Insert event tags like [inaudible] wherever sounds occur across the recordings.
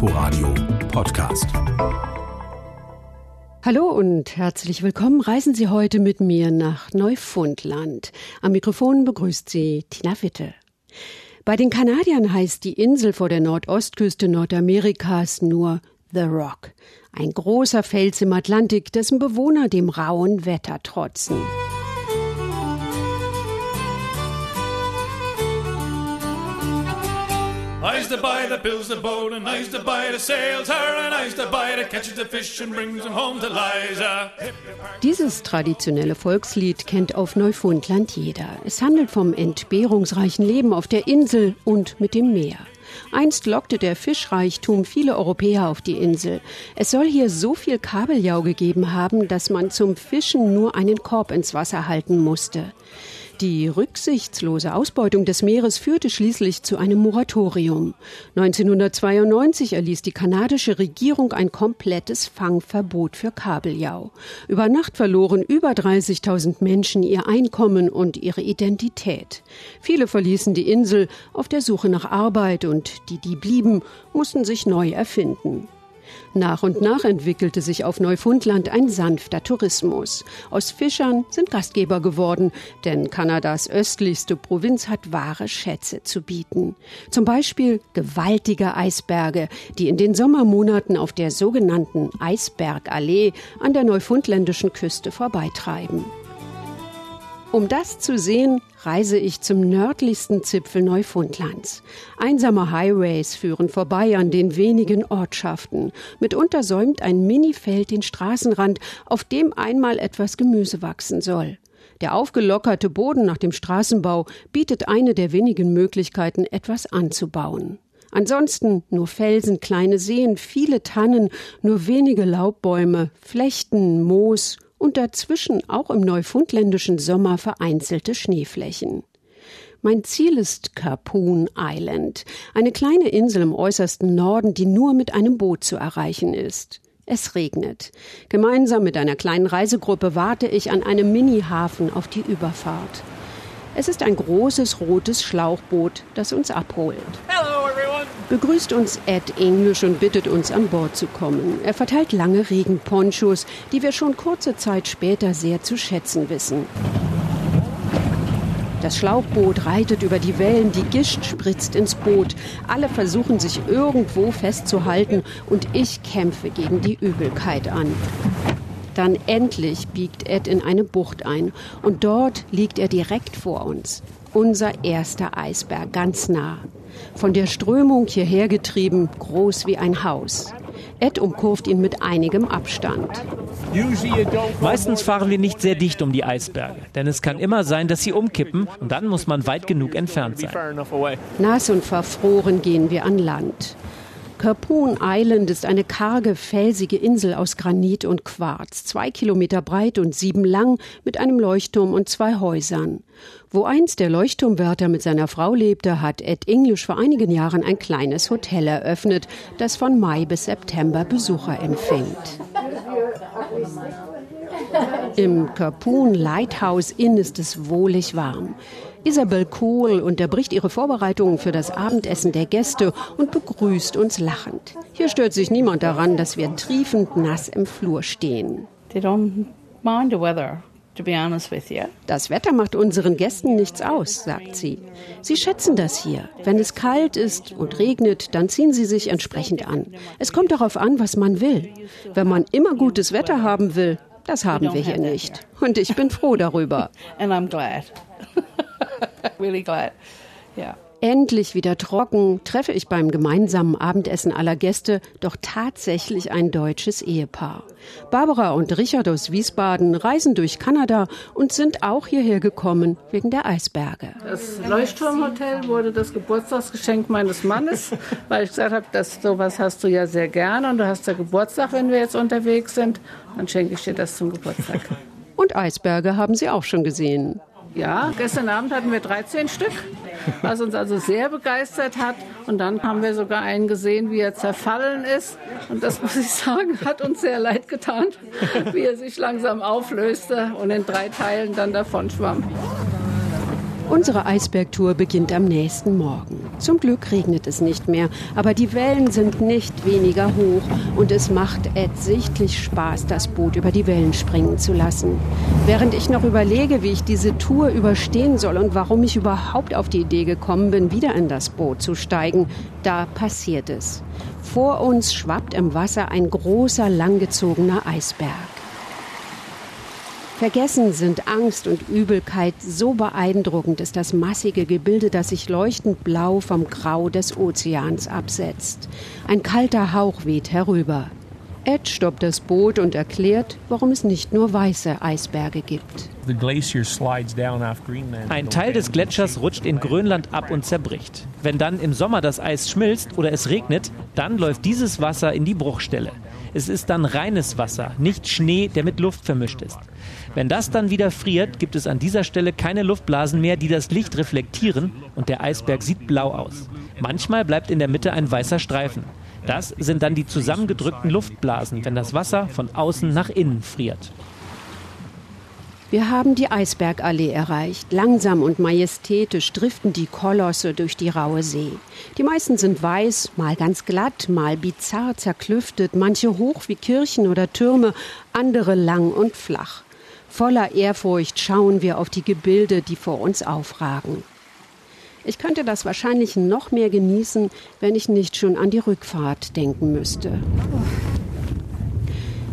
Inforadio Podcast. Hallo und herzlich willkommen. Reisen Sie heute mit mir nach Neufundland. Am Mikrofon begrüßt Sie Tina Witte. Bei den Kanadiern heißt die Insel vor der Nordostküste Nordamerikas nur The Rock. Ein großer Fels im Atlantik, dessen Bewohner dem rauen Wetter trotzen. I used buy the bills, the boat, and I used buy the sails, her, and I used buy the catches the fish and brings them home to Liza. Dieses traditionelle Volkslied kennt auf Neufundland jeder. Es handelt vom entbehrungsreichen Leben auf der Insel und mit dem Meer. Einst lockte der Fischreichtum viele Europäer auf die Insel. Es soll hier so viel Kabeljau gegeben haben, dass man zum Fischen nur einen Korb ins Wasser halten musste. Die rücksichtslose Ausbeutung des Meeres führte schließlich zu einem Moratorium. 1992 erließ die kanadische Regierung ein komplettes Fangverbot für Kabeljau. Über Nacht verloren über 30.000 Menschen ihr Einkommen und ihre Identität. Viele verließen die Insel auf der Suche nach Arbeit und die, die blieben, mussten sich neu erfinden. Nach und nach entwickelte sich auf Neufundland ein sanfter Tourismus. Aus Fischern sind Gastgeber geworden, denn Kanadas östlichste Provinz hat wahre Schätze zu bieten. Zum Beispiel gewaltige Eisberge, die in den Sommermonaten auf der sogenannten Eisbergallee an der neufundländischen Küste vorbeitreiben. Um das zu sehen, reise ich zum nördlichsten Zipfel Neufundlands. Einsame Highways führen vorbei an den wenigen Ortschaften. Mitunter säumt ein Minifeld den Straßenrand, auf dem einmal etwas Gemüse wachsen soll. Der aufgelockerte Boden nach dem Straßenbau bietet eine der wenigen Möglichkeiten, etwas anzubauen. Ansonsten nur Felsen, kleine Seen, viele Tannen, nur wenige Laubbäume, Flechten, Moos und dazwischen auch im neufundländischen Sommer vereinzelte Schneeflächen. Mein Ziel ist Carpoon Island, eine kleine Insel im äußersten Norden, die nur mit einem Boot zu erreichen ist. Es regnet. Gemeinsam mit einer kleinen Reisegruppe warte ich an einem Mini-Hafen auf die Überfahrt. Es ist ein großes rotes Schlauchboot, das uns abholt. Hello, Begrüßt uns Ed English und bittet uns an Bord zu kommen. Er verteilt lange Regenponchos, die wir schon kurze Zeit später sehr zu schätzen wissen. Das Schlauchboot reitet über die Wellen, die Gischt spritzt ins Boot. Alle versuchen sich irgendwo festzuhalten und ich kämpfe gegen die Übelkeit an. Dann endlich biegt Ed in eine Bucht ein und dort liegt er direkt vor uns. Unser erster Eisberg, ganz nah. Von der Strömung hierher getrieben, groß wie ein Haus. Ed umkurvt ihn mit einigem Abstand. Meistens fahren wir nicht sehr dicht um die Eisberge, denn es kann immer sein, dass sie umkippen und dann muss man weit genug entfernt sein. Nass und verfroren gehen wir an Land. Carpoon Island ist eine karge, felsige Insel aus Granit und Quarz, zwei Kilometer breit und sieben lang, mit einem Leuchtturm und zwei Häusern. Wo einst der Leuchtturmwärter mit seiner Frau lebte, hat Ed English vor einigen Jahren ein kleines Hotel eröffnet, das von Mai bis September Besucher empfängt. Im Carpoon Lighthouse Inn ist es wohlig warm. Isabel Kohl unterbricht ihre Vorbereitungen für das Abendessen der Gäste und begrüßt uns lachend. Hier stört sich niemand daran, dass wir triefend nass im Flur stehen. They don't mind the weather. Das Wetter macht unseren Gästen nichts aus, sagt sie. Sie schätzen das hier. Wenn es kalt ist und regnet, dann ziehen sie sich entsprechend an. Es kommt darauf an, was man will. Wenn man immer gutes Wetter haben will, das haben wir hier nicht. Und ich bin froh darüber. [laughs] And I'm glad. [laughs] [laughs] really glad. Yeah. Endlich wieder trocken treffe ich beim gemeinsamen Abendessen aller Gäste doch tatsächlich ein deutsches Ehepaar. Barbara und Richard aus Wiesbaden reisen durch Kanada und sind auch hierher gekommen wegen der Eisberge. Das Leuchtturmhotel wurde das Geburtstagsgeschenk meines Mannes, [laughs] weil ich gesagt habe, dass sowas hast du ja sehr gerne und du hast ja Geburtstag, wenn wir jetzt unterwegs sind. Dann schenke ich dir das zum Geburtstag. Und Eisberge haben Sie auch schon gesehen. Ja, gestern Abend hatten wir 13 Stück, was uns also sehr begeistert hat. Und dann haben wir sogar einen gesehen, wie er zerfallen ist. Und das muss ich sagen, hat uns sehr leid getan, wie er sich langsam auflöste und in drei Teilen dann davon schwamm. Unsere Eisbergtour beginnt am nächsten Morgen. Zum Glück regnet es nicht mehr, aber die Wellen sind nicht weniger hoch und es macht Ed sichtlich Spaß, das Boot über die Wellen springen zu lassen. Während ich noch überlege, wie ich diese Tour überstehen soll und warum ich überhaupt auf die Idee gekommen bin, wieder in das Boot zu steigen, da passiert es. Vor uns schwappt im Wasser ein großer, langgezogener Eisberg. Vergessen sind Angst und Übelkeit. So beeindruckend ist das massige Gebilde, das sich leuchtend blau vom Grau des Ozeans absetzt. Ein kalter Hauch weht herüber. Ed stoppt das Boot und erklärt, warum es nicht nur weiße Eisberge gibt. Ein Teil des Gletschers rutscht in Grönland ab und zerbricht. Wenn dann im Sommer das Eis schmilzt oder es regnet, dann läuft dieses Wasser in die Bruchstelle. Es ist dann reines Wasser, nicht Schnee, der mit Luft vermischt ist. Wenn das dann wieder friert, gibt es an dieser Stelle keine Luftblasen mehr, die das Licht reflektieren und der Eisberg sieht blau aus. Manchmal bleibt in der Mitte ein weißer Streifen. Das sind dann die zusammengedrückten Luftblasen, wenn das Wasser von außen nach innen friert. Wir haben die Eisbergallee erreicht. Langsam und majestätisch driften die Kolosse durch die raue See. Die meisten sind weiß, mal ganz glatt, mal bizarr zerklüftet, manche hoch wie Kirchen oder Türme, andere lang und flach. Voller Ehrfurcht schauen wir auf die Gebilde, die vor uns aufragen. Ich könnte das wahrscheinlich noch mehr genießen, wenn ich nicht schon an die Rückfahrt denken müsste.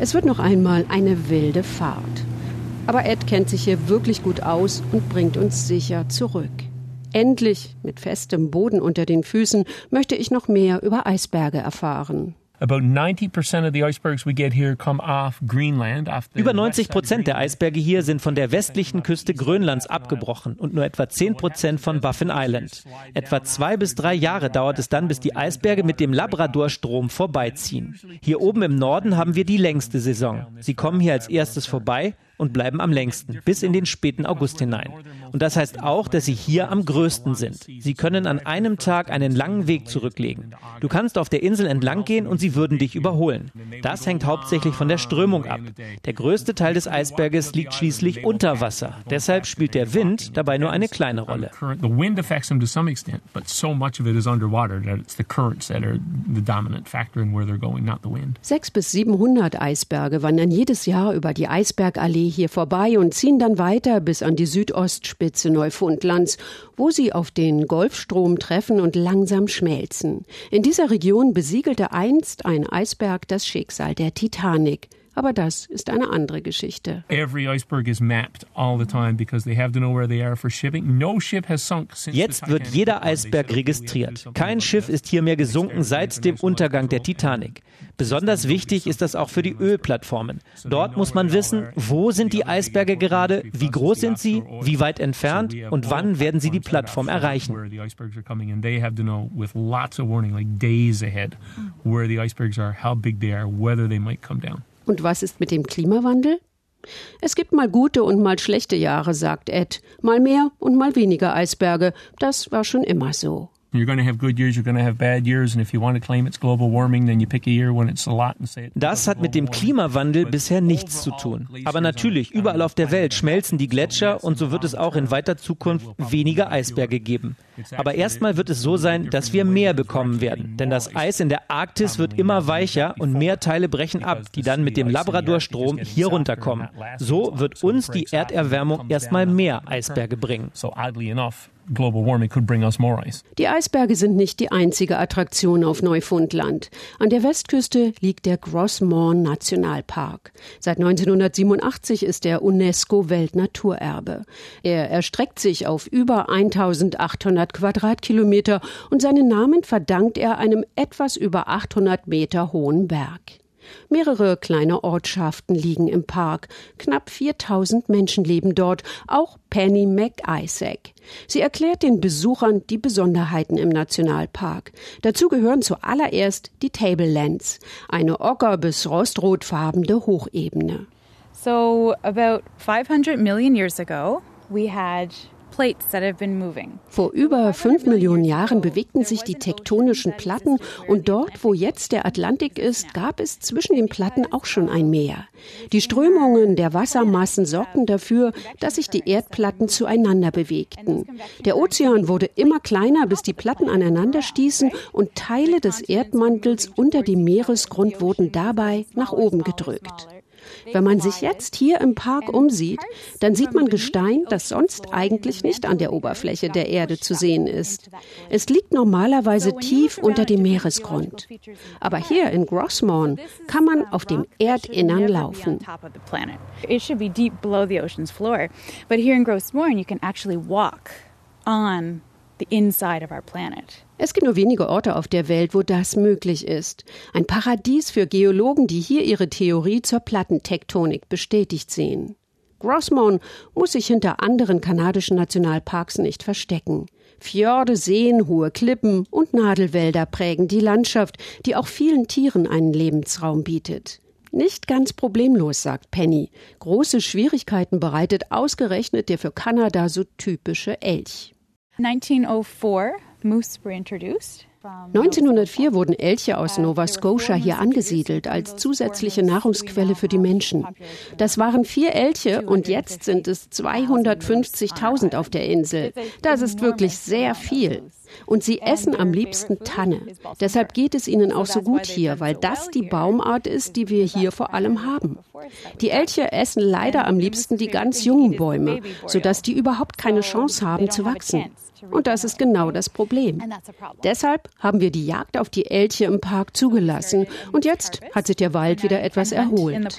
Es wird noch einmal eine wilde Fahrt. Aber Ed kennt sich hier wirklich gut aus und bringt uns sicher zurück. Endlich, mit festem Boden unter den Füßen, möchte ich noch mehr über Eisberge erfahren. Über 90 Prozent der Eisberge hier sind von der westlichen Küste Grönlands abgebrochen und nur etwa 10 Prozent von Baffin Island. Etwa zwei bis drei Jahre dauert es dann, bis die Eisberge mit dem Labradorstrom vorbeiziehen. Hier oben im Norden haben wir die längste Saison. Sie kommen hier als erstes vorbei und bleiben am längsten, bis in den späten August hinein. Und das heißt auch, dass sie hier am größten sind. Sie können an einem Tag einen langen Weg zurücklegen. Du kannst auf der Insel entlang gehen und sie würden dich überholen. Das hängt hauptsächlich von der Strömung ab. Der größte Teil des Eisberges liegt schließlich unter Wasser. Deshalb spielt der Wind dabei nur eine kleine Rolle. Sechs bis 700 Eisberge wandern jedes Jahr über die Eisbergallee hier vorbei und ziehen dann weiter bis an die Südostspitze Neufundlands, wo sie auf den Golfstrom treffen und langsam schmelzen. In dieser Region besiegelte einst ein Eisberg das Schicksal der Titanic. Aber das ist eine andere Geschichte. Jetzt wird jeder Eisberg registriert. Kein Schiff ist hier mehr gesunken seit dem Untergang der Titanic. Besonders wichtig ist das auch für die Ölplattformen. Dort muss man wissen, wo sind die Eisberge gerade, wie groß sind sie, wie weit entfernt und wann werden sie die Plattform erreichen. Und was ist mit dem Klimawandel? Es gibt mal gute und mal schlechte Jahre, sagt Ed. Mal mehr und mal weniger Eisberge. Das war schon immer so. You're going to have good years, you're going to have bad years, and if you want to claim it's global warming, then you pick a year when it's a lot and say it. Das hat mit dem Klimawandel bisher nichts zu tun. Aber natürlich, überall auf der Welt schmelzen die Gletscher und so wird es auch in weiter Zukunft weniger Eisberge geben. Aber erstmal wird es so sein, dass wir mehr bekommen werden, denn das Eis in der Arktis wird immer weicher und mehr Teile brechen ab, die dann mit dem Labradorstrom hier runterkommen. So wird uns die Erderwärmung erstmal mehr Eisberge bringen. So oddly enough, Die Eisberge sind nicht die einzige Attraktion auf Neufundland. An der Westküste liegt der Grossmorn Nationalpark. Seit 1987 ist er UNESCO Weltnaturerbe. Er erstreckt sich auf über 1800 Quadratkilometer und seinen Namen verdankt er einem etwas über 800 Meter hohen Berg. Mehrere kleine Ortschaften liegen im Park. Knapp 4000 Menschen leben dort, auch Penny McIsaac. Sie erklärt den Besuchern die Besonderheiten im Nationalpark. Dazu gehören zuallererst die Tablelands, eine ocker- bis rostrotfarbene Hochebene. So about 500 million years ago, we had Vor über fünf Millionen Jahren bewegten sich die tektonischen Platten und dort, wo jetzt der Atlantik ist, gab es zwischen den Platten auch schon ein Meer. Die Strömungen der Wassermassen sorgten dafür, dass sich die Erdplatten zueinander bewegten. Der Ozean wurde immer kleiner, bis die Platten aneinander stießen und Teile des Erdmantels unter dem Meeresgrund wurden dabei nach oben gedrückt. Wenn man sich jetzt hier im Park umsieht, dann sieht man Gestein, das sonst eigentlich nicht an der Oberfläche der Erde zu sehen ist. Es liegt normalerweise tief unter dem Meeresgrund. Aber hier in Grossmorn kann man auf dem Erdinnern laufen. It should be deep below the ocean's floor, but here in Grossmorn you can actually walk on the inside of our planet. Es gibt nur wenige Orte auf der Welt, wo das möglich ist. Ein Paradies für Geologen, die hier ihre Theorie zur Plattentektonik bestätigt sehen. Grossmont muss sich hinter anderen kanadischen Nationalparks nicht verstecken. Fjorde, Seen, hohe Klippen und Nadelwälder prägen die Landschaft, die auch vielen Tieren einen Lebensraum bietet. Nicht ganz problemlos, sagt Penny. Große Schwierigkeiten bereitet ausgerechnet der für Kanada so typische Elch. 1904 moose were introduced. 1904 wurden Elche aus Nova Scotia hier angesiedelt als zusätzliche Nahrungsquelle für die Menschen. Das waren vier Elche und jetzt sind es 250.000 auf der Insel. Das ist wirklich sehr viel. Und sie essen am liebsten Tanne. Deshalb geht es ihnen auch so gut hier, weil das die Baumart ist, die wir hier vor allem haben. Die Elche essen leider am liebsten die ganz jungen Bäume, sodass die überhaupt keine Chance haben zu wachsen. Und das ist genau das Problem. Deshalb haben wir die Jagd auf die Elche im Park zugelassen und jetzt hat sich der Wald wieder etwas erholt.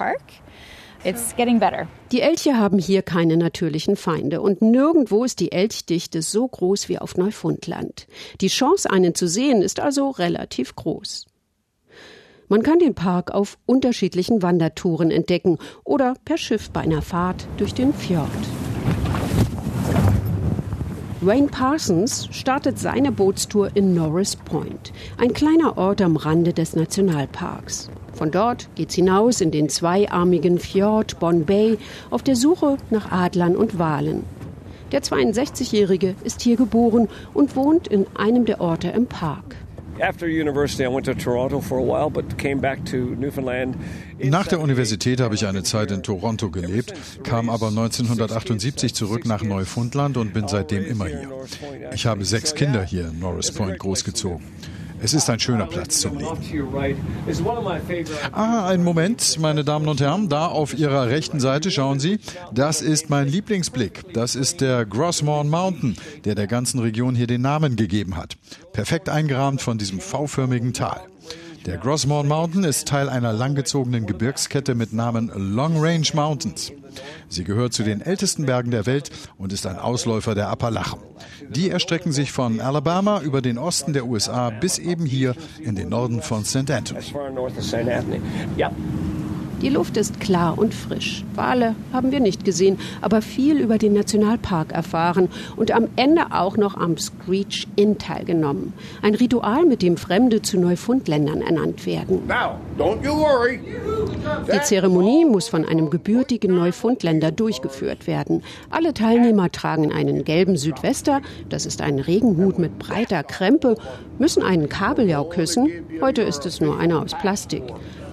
Die Elche haben hier keine natürlichen Feinde und nirgendwo ist die Elchdichte so groß wie auf Neufundland. Die Chance, einen zu sehen, ist also relativ groß. Man kann den Park auf unterschiedlichen Wandertouren entdecken oder per Schiff bei einer Fahrt durch den Fjord. Wayne Parsons startet seine Bootstour in Norris Point, ein kleiner Ort am Rande des Nationalparks. Von dort geht's hinaus in den zweiarmigen Fjord Bon Bay auf der Suche nach Adlern und Walen. Der 62-Jährige ist hier geboren und wohnt in einem der Orte im Park. Nach der Universität habe ich eine Zeit in Toronto gelebt, kam aber 1978 zurück nach Neufundland und bin seitdem immer hier. Ich habe sechs Kinder hier in Norris Point großgezogen. Es ist ein schöner Platz zum Leben. Ah, einen Moment, meine Damen und Herren. Da auf Ihrer rechten Seite schauen Sie. Das ist mein Lieblingsblick. Das ist der Grossmorn Mountain, der der ganzen Region hier den Namen gegeben hat. Perfekt eingerahmt von diesem V-förmigen Tal. Der Grossmorn Mountain ist Teil einer langgezogenen Gebirgskette mit Namen Long Range Mountains. Sie gehört zu den ältesten Bergen der Welt und ist ein Ausläufer der Appalachen. Die erstrecken sich von Alabama über den Osten der USA bis eben hier in den Norden von St. Anthony. Die Luft ist klar und frisch. Wale haben wir nicht gesehen, aber viel über den Nationalpark erfahren und am Ende auch noch am Screech Inn teilgenommen. Ein Ritual, mit dem Fremde zu Neufundländern ernannt werden. Die Zeremonie muss von einem gebürtigen Neufundländer durchgeführt werden. Alle Teilnehmer tragen einen gelben Südwester, das ist ein Regenhut mit breiter Krempe, müssen einen Kabeljau küssen. Heute ist es nur einer aus Plastik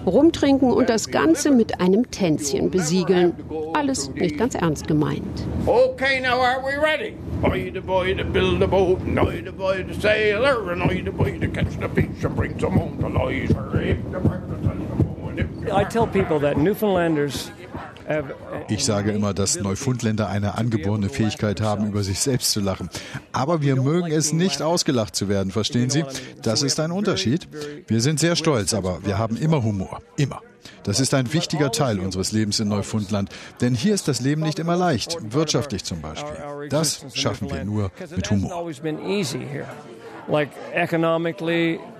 rumtrinken und das Ganze mit einem Tänzchen besiegeln. Alles nicht ganz ernst gemeint. Okay, now are we ready? I the boy to build a boat, and I the boy to sail her, and I the boy to catch the fish and bring some home to life. I tell people that Newfoundlanders ich sage immer, dass Neufundländer eine angeborene Fähigkeit haben, über sich selbst zu lachen. Aber wir mögen es nicht, ausgelacht zu werden, verstehen Sie? Das ist ein Unterschied. Wir sind sehr stolz, aber wir haben immer Humor. Immer. Das ist ein wichtiger Teil unseres Lebens in Neufundland, denn hier ist das Leben nicht immer leicht, wirtschaftlich zum Beispiel. Das schaffen wir nur mit Humor.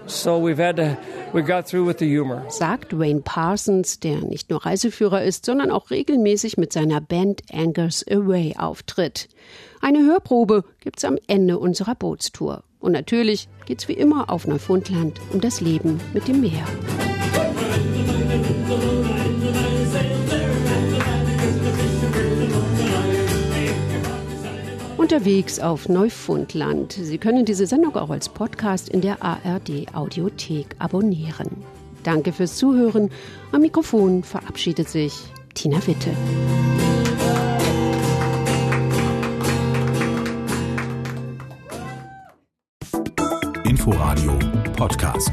So we've had to, we got through with the humor. Sagt Wayne Parsons, der nicht nur Reiseführer ist, sondern auch regelmäßig mit seiner Band Angers Away auftritt. Eine Hörprobe gibt's am Ende unserer Bootstour. Und natürlich geht's wie immer auf Neufundland um das Leben mit dem Meer. Unterwegs auf Neufundland. Sie können diese Sendung auch als Podcast in der ARD Audiothek abonnieren. Danke fürs Zuhören. Am Mikrofon verabschiedet sich Tina Witte. Inforadio Podcast.